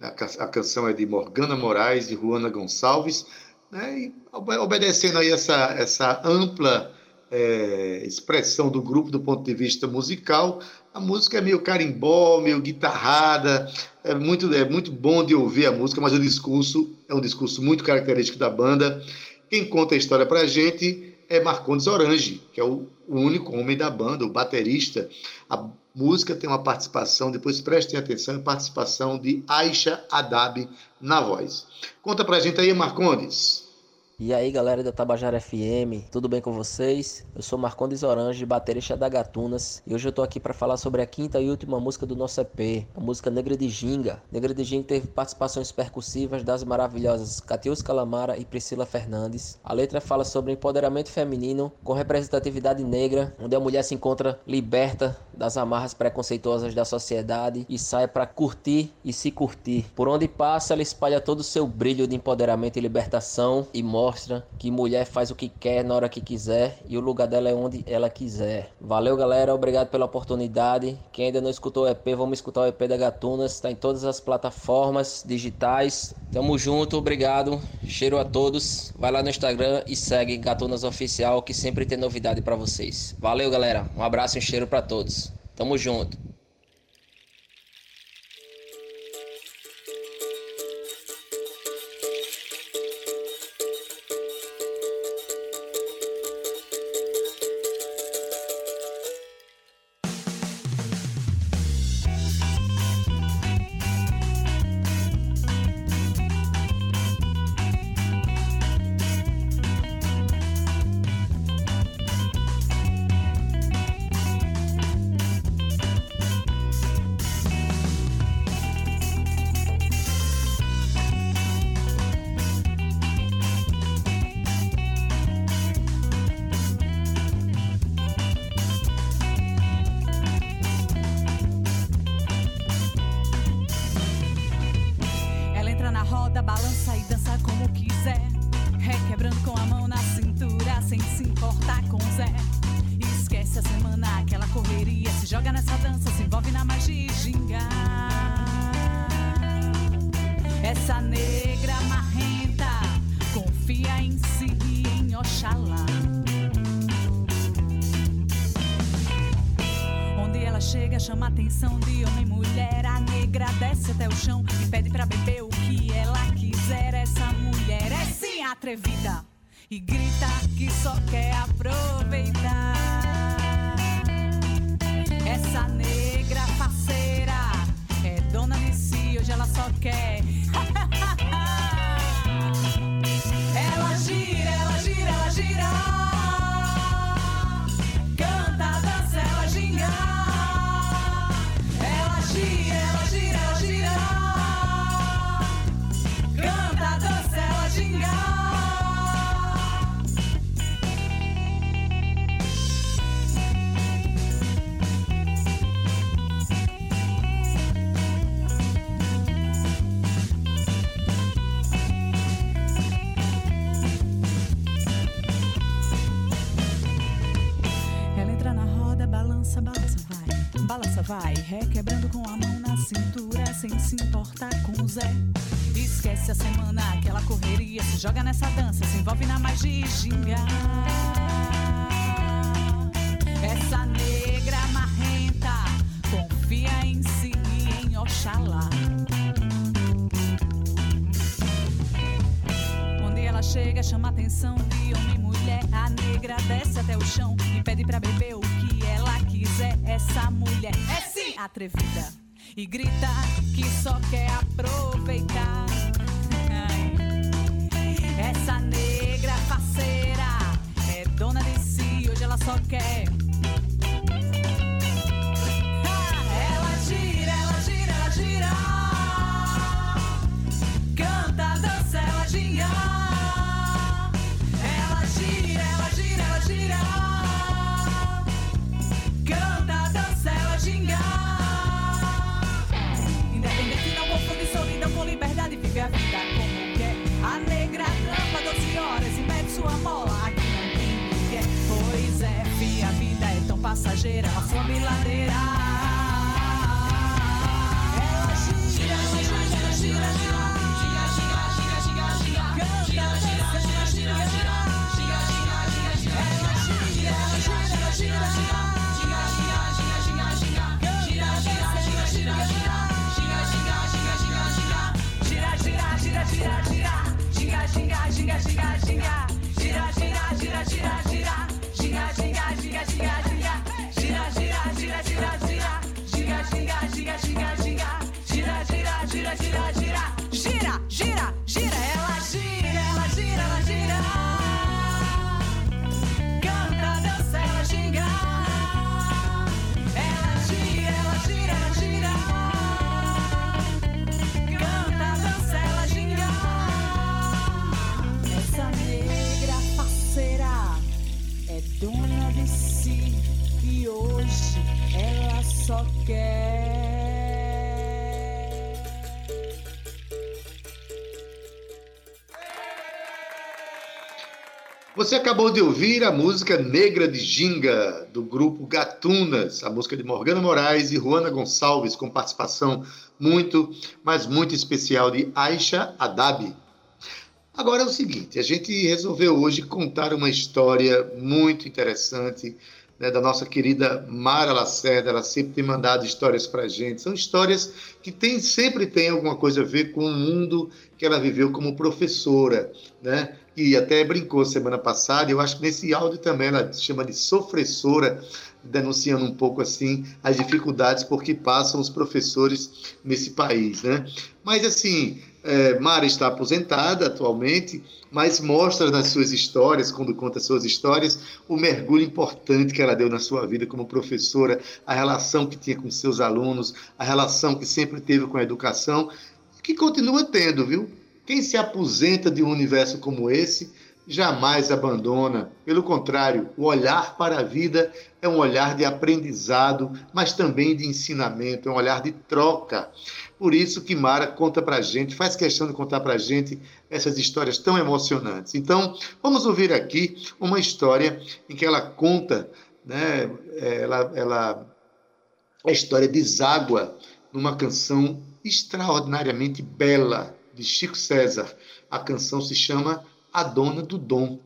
A canção é de Morgana Moraes e Juana Gonçalves, né? e obedecendo aí essa, essa ampla é, expressão do grupo do ponto de vista musical, a música é meio carimbó, meio guitarrada, é muito, é muito bom de ouvir a música, mas o discurso é um discurso muito característico da banda. Quem conta a história para a gente é Marcondes Orange, que é o, o único homem da banda, o baterista. A música tem uma participação, depois prestem atenção, participação de Aisha Adab na voz. Conta para a gente aí, Marcondes. E aí galera da Tabajara FM, tudo bem com vocês? Eu sou Marcondes Orange, baterista da Gatunas, e hoje eu tô aqui para falar sobre a quinta e última música do nosso EP, a música Negra de Ginga. Negra de Ginga teve participações percussivas das maravilhosas Catius Calamara e Priscila Fernandes. A letra fala sobre empoderamento feminino com representatividade negra, onde a mulher se encontra liberta das amarras preconceituosas da sociedade e sai para curtir e se curtir. Por onde passa, ela espalha todo o seu brilho de empoderamento e libertação e mostra mostra que mulher faz o que quer na hora que quiser e o lugar dela é onde ela quiser. Valeu, galera. Obrigado pela oportunidade. Quem ainda não escutou o EP, vamos escutar o EP da Gatunas. Está em todas as plataformas digitais. Tamo junto, obrigado. Cheiro a todos. Vai lá no Instagram e segue Gatunas Oficial que sempre tem novidade para vocês. Valeu, galera. Um abraço e um cheiro para todos. Tamo junto. Essa negra marrenta confia em si e em Oxalá. Onde ela chega, chama a atenção de homem e mulher. A negra desce até o chão e pede pra beber o que ela quiser. Essa mulher é sim atrevida e grita que só quer aproveitar. Essa negra faceira é dona de si, hoje ela só quer. Vai. Requebrando com a mão na cintura, sem se importar com o Zé. Esquece a semana, aquela correria. Se joga nessa dança, se envolve na magia e ginga. Essa negra marrenta confia em si e em Oxalá. Onde ela chega, chama a atenção de homem e mulher. A negra desce até o chão e pede pra beber o quiser. Essa mulher é sim atrevida e grita que só quer aproveitar. Essa negra faceira é dona de si, hoje ela só quer. Tão passageira. A fome ladeira. Você acabou de ouvir a música Negra de Ginga, do grupo Gatunas, a música de Morgana Moraes e Juana Gonçalves, com participação muito, mas muito especial de Aisha Adab. Agora é o seguinte, a gente resolveu hoje contar uma história muito interessante né, da nossa querida Mara Lacerda, ela sempre tem mandado histórias para a gente. São histórias que tem, sempre tem alguma coisa a ver com o mundo que ela viveu como professora, né? E até brincou semana passada, eu acho que nesse áudio também ela chama de sofressora, denunciando um pouco assim as dificuldades por que passam os professores nesse país, né? Mas assim, é, Mara está aposentada atualmente, mas mostra nas suas histórias, quando conta suas histórias, o mergulho importante que ela deu na sua vida como professora, a relação que tinha com seus alunos, a relação que sempre teve com a educação, que continua tendo, viu? Quem se aposenta de um universo como esse jamais abandona. Pelo contrário, o olhar para a vida é um olhar de aprendizado, mas também de ensinamento, é um olhar de troca. Por isso que Mara conta para gente, faz questão de contar para gente essas histórias tão emocionantes. Então, vamos ouvir aqui uma história em que ela conta, né, ela, ela, a história deságua numa canção extraordinariamente bela de Chico César. A canção se chama A Dona do Dom.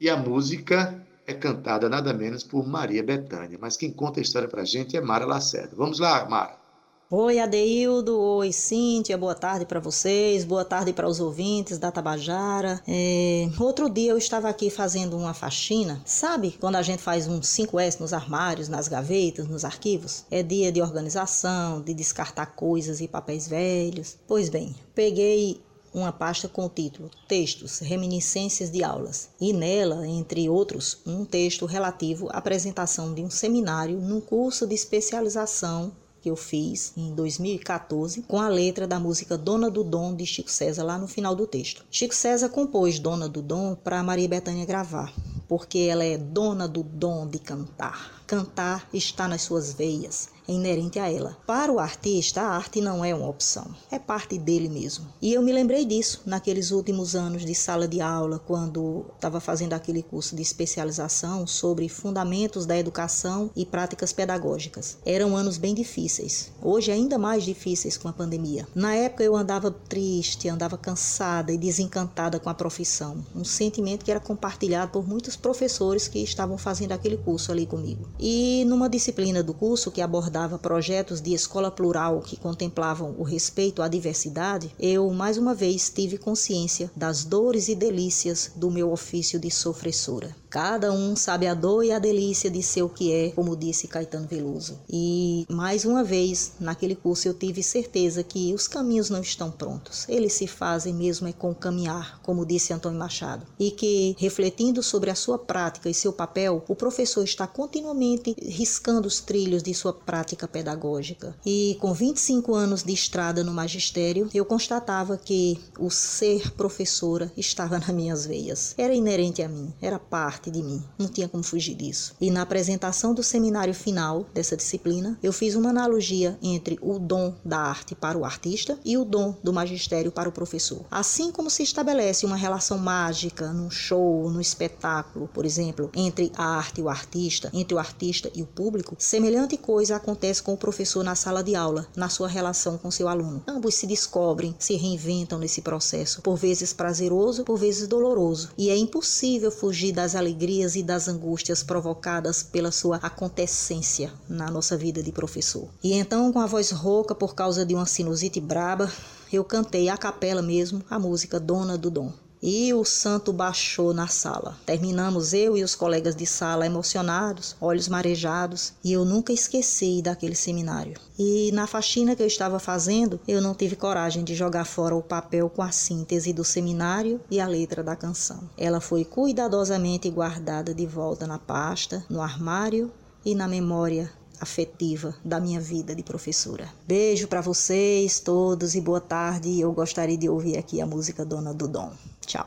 E a música é cantada nada menos por Maria Bethânia. Mas quem conta a história para a gente é Mara Lacerda. Vamos lá, Mara. Oi, Adeildo. Oi, Cíntia. Boa tarde para vocês. Boa tarde para os ouvintes da Tabajara. É... Outro dia eu estava aqui fazendo uma faxina. Sabe quando a gente faz um 5S nos armários, nas gavetas, nos arquivos? É dia de organização, de descartar coisas e papéis velhos. Pois bem, peguei uma pasta com o título Textos, Reminiscências de Aulas, e nela, entre outros, um texto relativo à apresentação de um seminário num curso de especialização que eu fiz em 2014 com a letra da música Dona do Dom de Chico César lá no final do texto. Chico César compôs Dona do Dom para Maria Bethânia gravar, porque ela é dona do dom de cantar. Cantar está nas suas veias inerente a ela. Para o artista, a arte não é uma opção, é parte dele mesmo. E eu me lembrei disso naqueles últimos anos de sala de aula, quando estava fazendo aquele curso de especialização sobre fundamentos da educação e práticas pedagógicas. Eram anos bem difíceis, hoje ainda mais difíceis com a pandemia. Na época eu andava triste, andava cansada e desencantada com a profissão, um sentimento que era compartilhado por muitos professores que estavam fazendo aquele curso ali comigo. E numa disciplina do curso que abordava abordava projetos de escola plural que contemplavam o respeito à diversidade, eu mais uma vez tive consciência das dores e delícias do meu ofício de sofressora. Cada um sabe a dor e a delícia de ser o que é, como disse Caetano Veloso. E mais uma vez, naquele curso eu tive certeza que os caminhos não estão prontos. Eles se fazem mesmo é com caminhar, como disse Antônio Machado. E que, refletindo sobre a sua prática e seu papel, o professor está continuamente riscando os trilhos de sua prática pedagógica. E com 25 anos de estrada no magistério, eu constatava que o ser professora estava nas minhas veias. Era inerente a mim, era parte parte de mim, não tinha como fugir disso. E na apresentação do seminário final dessa disciplina, eu fiz uma analogia entre o dom da arte para o artista e o dom do magistério para o professor. Assim como se estabelece uma relação mágica num show, no espetáculo, por exemplo, entre a arte e o artista, entre o artista e o público, semelhante coisa acontece com o professor na sala de aula, na sua relação com seu aluno. Ambos se descobrem, se reinventam nesse processo, por vezes prazeroso, por vezes doloroso, e é impossível fugir das alegrias e das angústias provocadas pela sua acontecência na nossa vida de professor. E então, com a voz rouca por causa de uma sinusite braba, eu cantei a capela mesmo a música Dona do Dom. E o santo baixou na sala. Terminamos eu e os colegas de sala emocionados, olhos marejados, e eu nunca esqueci daquele seminário. E na faxina que eu estava fazendo, eu não tive coragem de jogar fora o papel com a síntese do seminário e a letra da canção. Ela foi cuidadosamente guardada de volta na pasta, no armário e na memória afetiva da minha vida de professora. Beijo para vocês todos e boa tarde. Eu gostaria de ouvir aqui a música Dona do Dom. Tchau.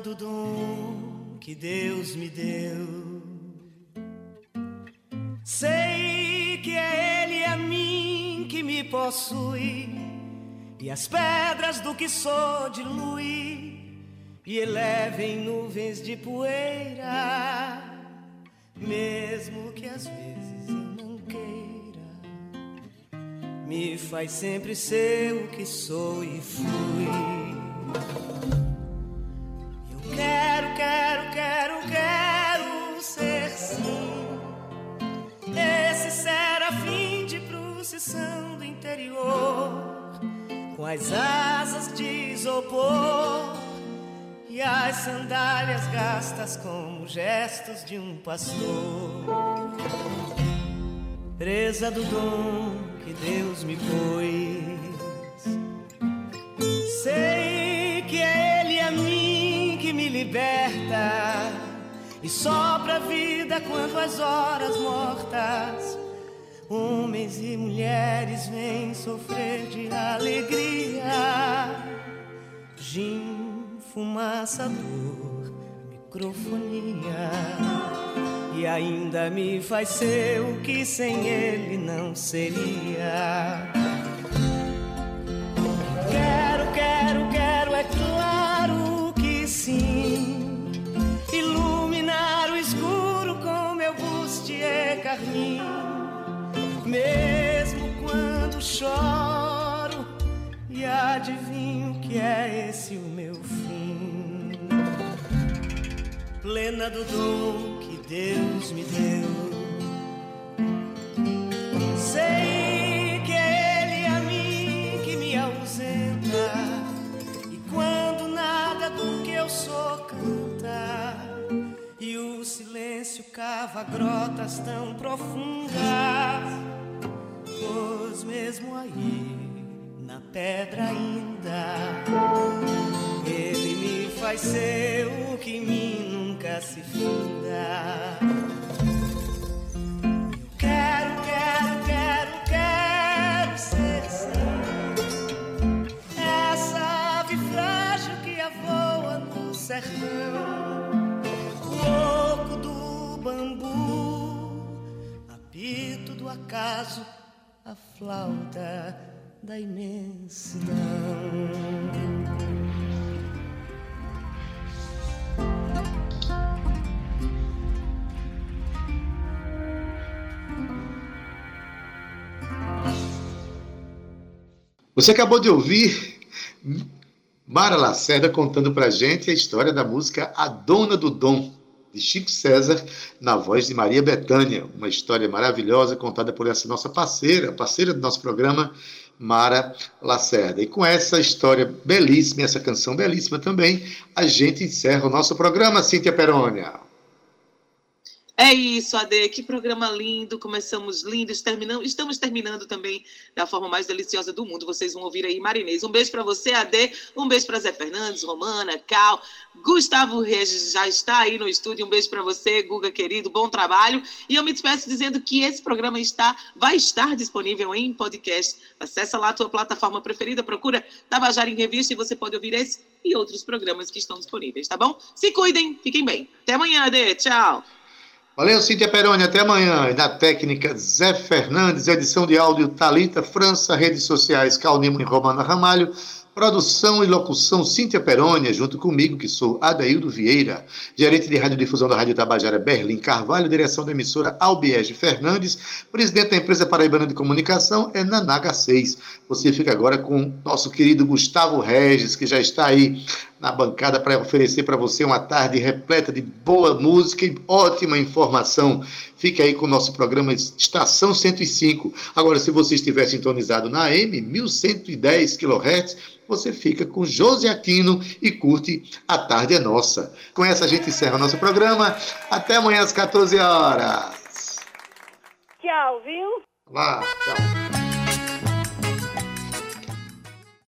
Do dom que Deus me deu. Sei que é Ele a mim que me possui, e as pedras do que sou dilui, e elevem nuvens de poeira, mesmo que às vezes eu não queira. Me faz sempre ser o que sou e fui. As asas de isopor e as sandálias gastas como gestos de um pastor. Presa do dom que Deus me pôs. Sei que é Ele a mim que me liberta e sopra a vida quando as horas mortas. Homens e mulheres vêm sofrer de alegria. Gin, fumaça, dor, microfonia. E ainda me faz ser o que sem ele não seria. Mesmo quando choro e adivinho que é esse o meu fim. Plena do dom que Deus me deu. Sei que é Ele a mim que me ausenta. E quando nada do que eu sou canta, e o silêncio cava grotas tão profundas, pois mesmo aí, na pedra ainda, Ele me faz ser o que em mim nunca se finda. Eu quero, quero, quero, quero ser assim. Essa ave frágil que avoa no sertão. O oco do bambu, apito do acaso, a flauta da imensidão. Você acabou de ouvir Mara Lacerda contando pra gente a história da música A Dona do Dom, de Chico César, na voz de Maria Bethânia. Uma história maravilhosa contada por essa nossa parceira, parceira do nosso programa, Mara Lacerda. E com essa história belíssima, essa canção belíssima também, a gente encerra o nosso programa, Cíntia Perônia. É isso, Ade, que programa lindo, começamos lindos, terminamos, estamos terminando também da forma mais deliciosa do mundo. Vocês vão ouvir aí Marinês. Um beijo para você, Ade, um beijo para Zé Fernandes, Romana, Cal, Gustavo Regis já está aí no estúdio. Um beijo para você, Guga querido, bom trabalho. E eu me despeço dizendo que esse programa está vai estar disponível em podcast. Acesse lá a tua plataforma preferida, procura Tabajara em Revista e você pode ouvir esse e outros programas que estão disponíveis, tá bom? Se cuidem, fiquem bem. Até amanhã, Ade. Tchau. Valeu, Cíntia Peroni, até amanhã. E na técnica, Zé Fernandes, edição de áudio Talita França, redes sociais Calnimo e Romana Ramalho, produção e locução Cíntia Peroni, junto comigo, que sou Adaildo Vieira, gerente de radiodifusão da Rádio Tabajara Berlim Carvalho, direção da emissora Albiege Fernandes, presidente da empresa Paraibana de Comunicação é Nanaga 6. Você fica agora com nosso querido Gustavo Regis, que já está aí na bancada para oferecer para você uma tarde repleta de boa música e ótima informação. Fique aí com o nosso programa Estação 105. Agora, se você estiver sintonizado na AM 1110 kHz, você fica com José Aquino e curte A Tarde é Nossa. Com essa a gente encerra o nosso programa. Até amanhã às 14 horas. Tchau, viu? Lá, tchau.